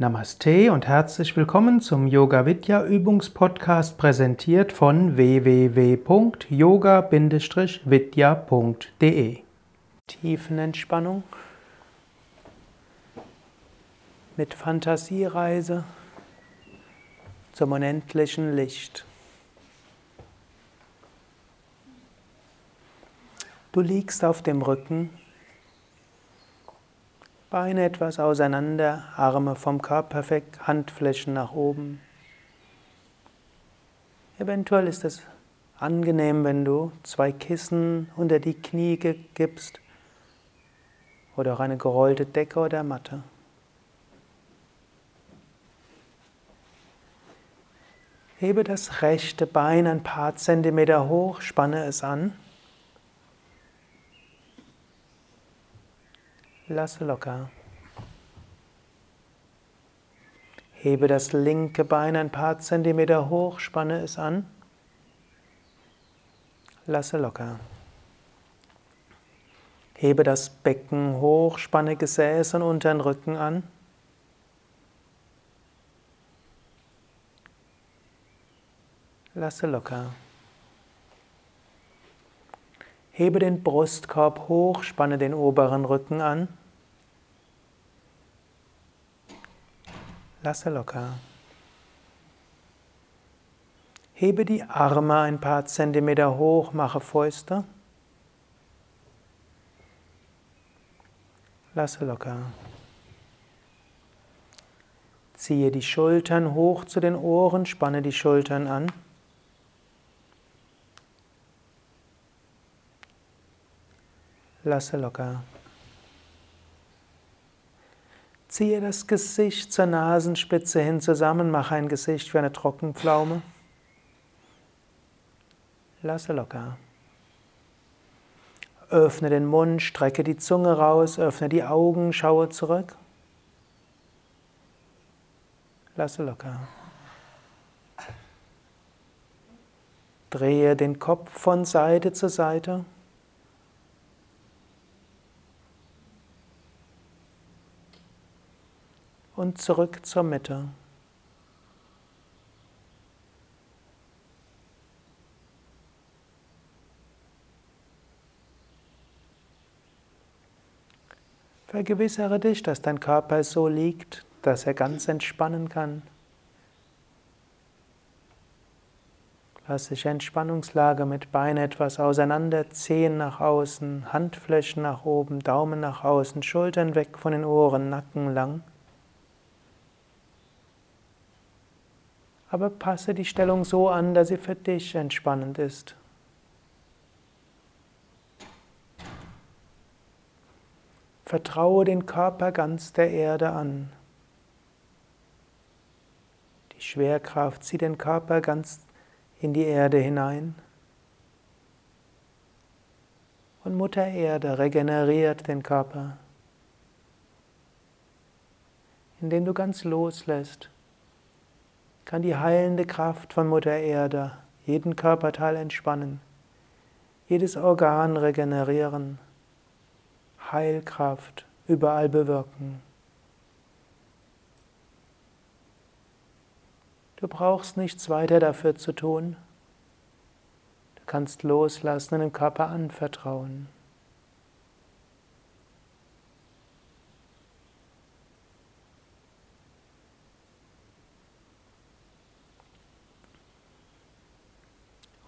Namaste und herzlich willkommen zum Yoga Vidya Übungspodcast präsentiert von www.yoga-vidya.de. Tiefenentspannung mit Fantasiereise zum unendlichen Licht. Du liegst auf dem Rücken Beine etwas auseinander, Arme vom Körper weg, Handflächen nach oben. Eventuell ist es angenehm, wenn du zwei Kissen unter die Knie gibst oder auch eine gerollte Decke oder Matte. Hebe das rechte Bein ein paar Zentimeter hoch, spanne es an. Lasse locker. Hebe das linke Bein ein paar Zentimeter hoch, spanne es an. Lasse locker. Hebe das Becken hoch, spanne Gesäß und unteren Rücken an. Lasse locker. Hebe den Brustkorb hoch, spanne den oberen Rücken an. Lasse locker. Hebe die Arme ein paar Zentimeter hoch, mache Fäuste. Lasse locker. Ziehe die Schultern hoch zu den Ohren, spanne die Schultern an. Lasse locker. Ziehe das Gesicht zur Nasenspitze hin zusammen, mache ein Gesicht für eine Trockenpflaume. Lasse locker. Öffne den Mund, strecke die Zunge raus, öffne die Augen, schaue zurück. Lasse locker. Drehe den Kopf von Seite zu Seite. Und zurück zur Mitte. Vergewissere dich, dass dein Körper so liegt, dass er ganz entspannen kann. Klassische Entspannungslage mit Beinen etwas auseinander, Zehen nach außen, Handflächen nach oben, Daumen nach außen, Schultern weg von den Ohren, Nacken lang. Aber passe die Stellung so an, dass sie für dich entspannend ist. Vertraue den Körper ganz der Erde an. Die Schwerkraft zieht den Körper ganz in die Erde hinein. Und Mutter Erde regeneriert den Körper, indem du ganz loslässt kann die heilende Kraft von Mutter Erde jeden Körperteil entspannen, jedes Organ regenerieren, Heilkraft überall bewirken. Du brauchst nichts weiter dafür zu tun. Du kannst loslassen und dem Körper anvertrauen.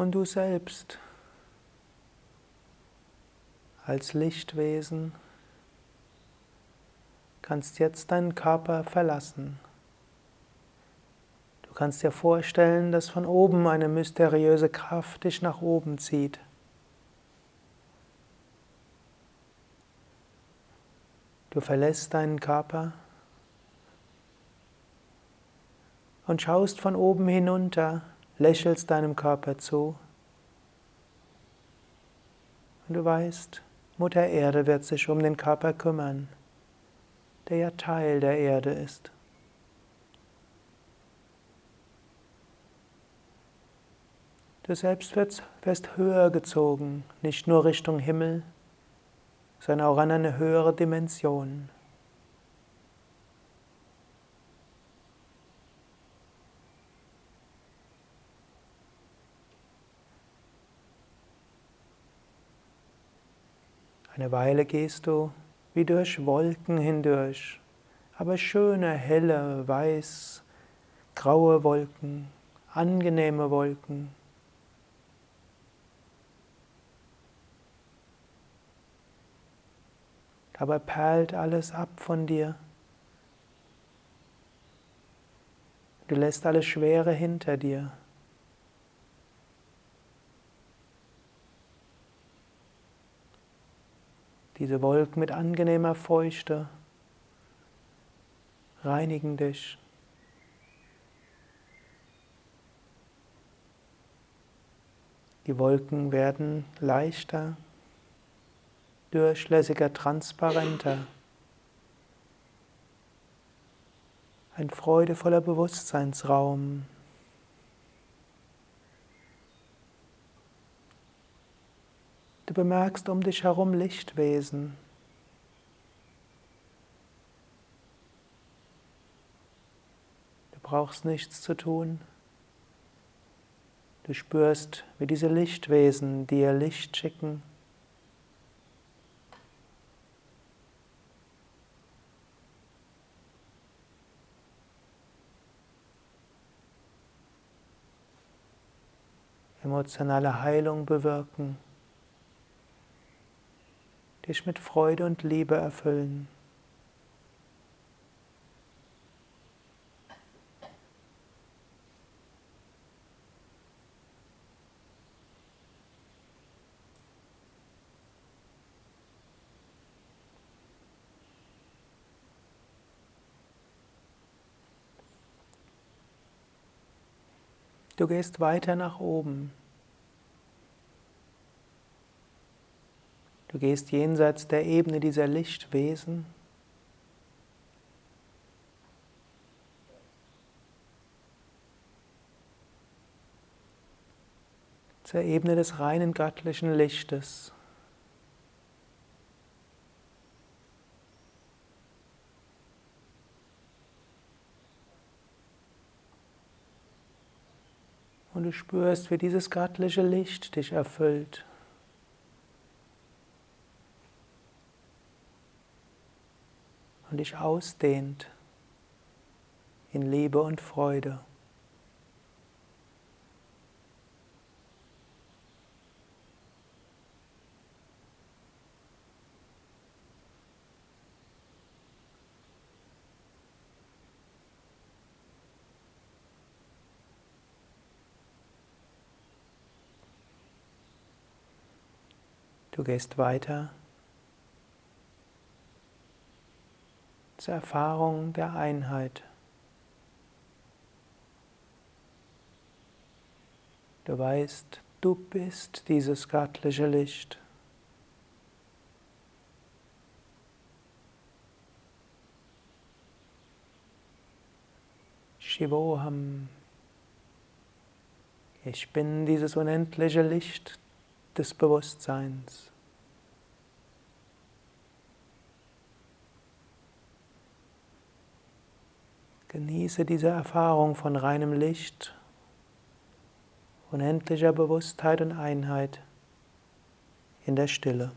Und du selbst als Lichtwesen kannst jetzt deinen Körper verlassen. Du kannst dir vorstellen, dass von oben eine mysteriöse Kraft dich nach oben zieht. Du verlässt deinen Körper und schaust von oben hinunter lächelst deinem Körper zu und du weißt, Mutter Erde wird sich um den Körper kümmern, der ja Teil der Erde ist. Du selbst wirst, höher gezogen, nicht nur Richtung Himmel, sondern auch an eine höhere Dimension. Eine Weile gehst du wie durch Wolken hindurch, aber schöne, helle, weiß, graue Wolken, angenehme Wolken. Dabei perlt alles ab von dir. Du lässt alles Schwere hinter dir. Diese Wolken mit angenehmer Feuchte reinigen dich. Die Wolken werden leichter, durchlässiger, transparenter. Ein freudevoller Bewusstseinsraum. Du bemerkst um dich herum Lichtwesen. Du brauchst nichts zu tun. Du spürst, wie diese Lichtwesen dir Licht schicken. emotionale Heilung bewirken dich mit Freude und Liebe erfüllen. Du gehst weiter nach oben. Du gehst jenseits der Ebene dieser Lichtwesen. Zur Ebene des reinen göttlichen Lichtes. Und du spürst, wie dieses göttliche Licht dich erfüllt. Und dich ausdehnt in Liebe und Freude. Du gehst weiter zur Erfahrung der Einheit. Du weißt, du bist dieses göttliche Licht. Shivoham. Ich bin dieses unendliche Licht des Bewusstseins. Genieße diese Erfahrung von reinem Licht, unendlicher Bewusstheit und Einheit in der Stille.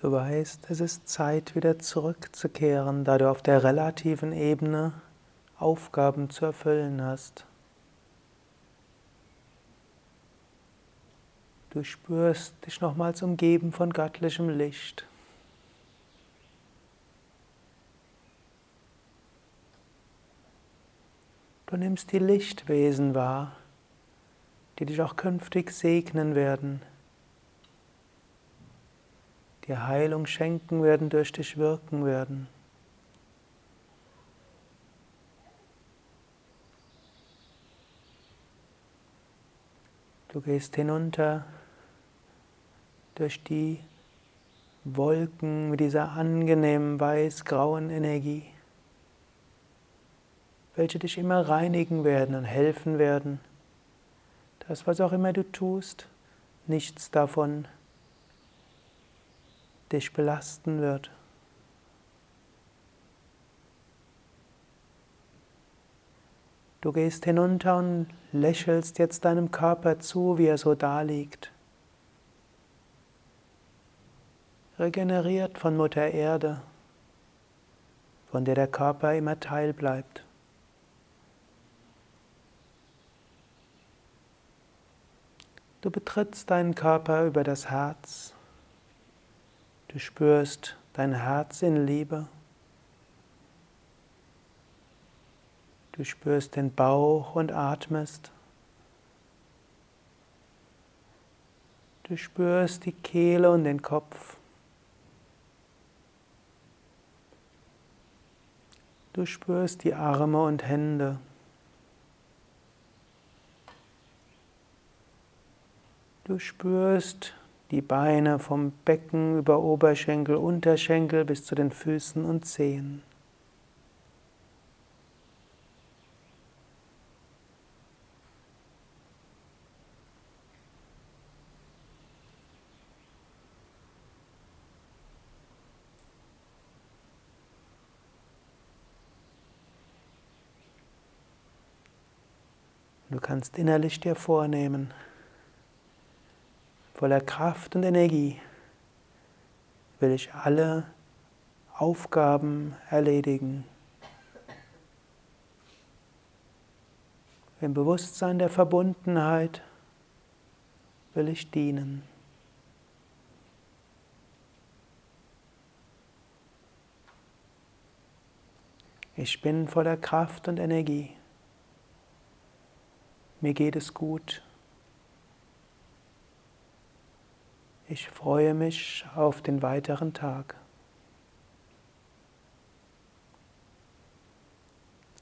Du weißt, es ist Zeit, wieder zurückzukehren, da du auf der relativen Ebene Aufgaben zu erfüllen hast. Du spürst dich nochmals umgeben von göttlichem Licht. Du nimmst die Lichtwesen wahr, die dich auch künftig segnen werden dir Heilung schenken werden, durch dich wirken werden. Du gehst hinunter durch die Wolken mit dieser angenehmen weiß-grauen Energie, welche dich immer reinigen werden und helfen werden, das, was auch immer du tust, nichts davon dich belasten wird. Du gehst hinunter und lächelst jetzt deinem Körper zu, wie er so da liegt. Regeneriert von Mutter Erde, von der der Körper immer Teil bleibt. Du betrittst deinen Körper über das Herz. Du spürst dein Herz in Liebe. Du spürst den Bauch und atmest. Du spürst die Kehle und den Kopf. Du spürst die Arme und Hände. Du spürst die Beine vom Becken über Oberschenkel, Unterschenkel bis zu den Füßen und Zehen. Du kannst innerlich dir vornehmen, voller Kraft und Energie will ich alle Aufgaben erledigen. Im Bewusstsein der Verbundenheit will ich dienen. Ich bin voller Kraft und Energie. Mir geht es gut. Ich freue mich auf den weiteren Tag.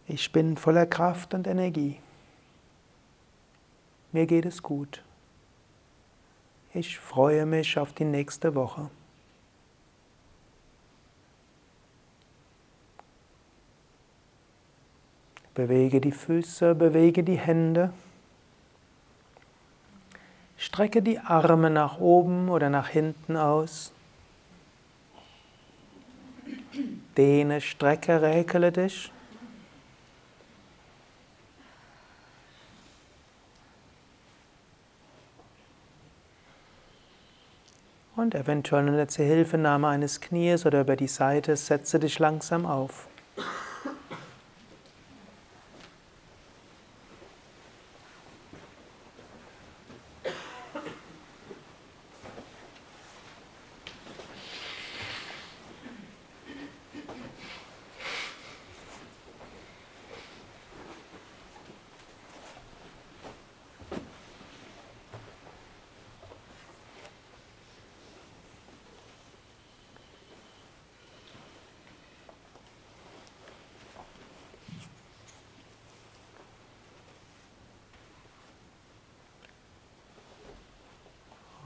Ich bin voller Kraft und Energie. Mir geht es gut. Ich freue mich auf die nächste Woche. Bewege die Füße, bewege die Hände. Strecke die Arme nach oben oder nach hinten aus. Dehne, strecke, räkele dich. Und eventuell eine letzte Hilfenahme eines Knies oder über die Seite setze dich langsam auf.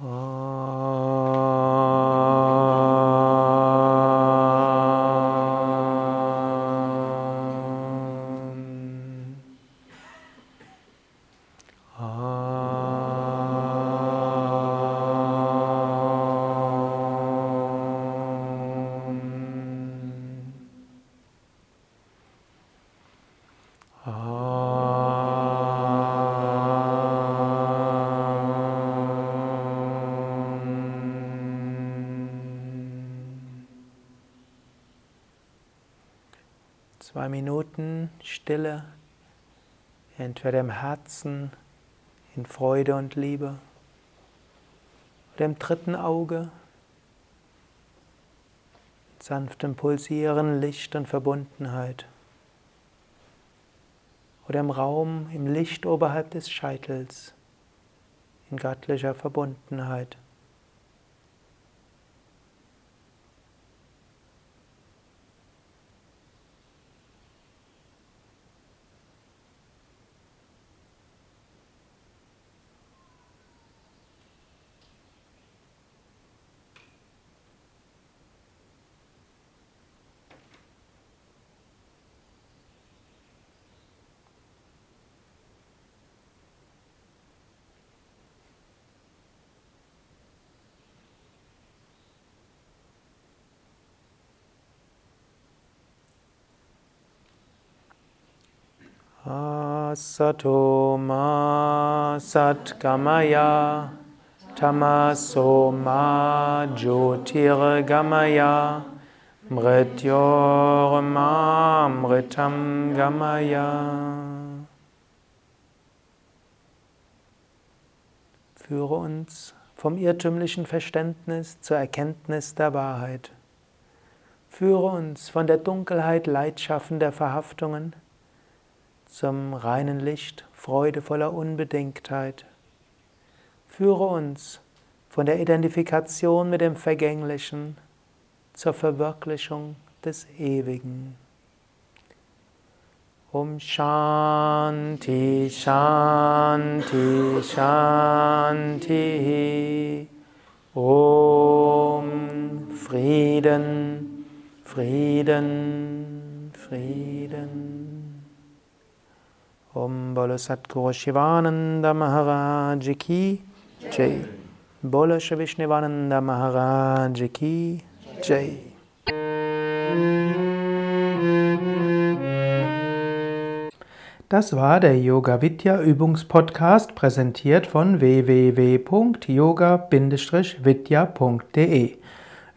Oh. Zwei Minuten Stille, entweder im Herzen, in Freude und Liebe, oder im dritten Auge, sanftem Pulsieren, Licht und Verbundenheit, oder im Raum, im Licht oberhalb des Scheitels, in göttlicher Verbundenheit. Sato ma satgamaya tamaso ma jyotirgamaya mrityorma mritam gamaya. Führe uns vom irrtümlichen Verständnis zur Erkenntnis der Wahrheit. Führe uns von der Dunkelheit leidschaffender Verhaftungen zum reinen Licht freudevoller Unbedingtheit. Führe uns von der Identifikation mit dem Vergänglichen zur Verwirklichung des Ewigen. Om Shanti Shanti Shanti Om Frieden Frieden Frieden Om Bolo Satguru Shivananda Maharaj Jai. Bolo Vishnivananda Maharaj Jai. Das war der Yoga Vidya Übungspodcast, präsentiert von www.yoga-vidya.de.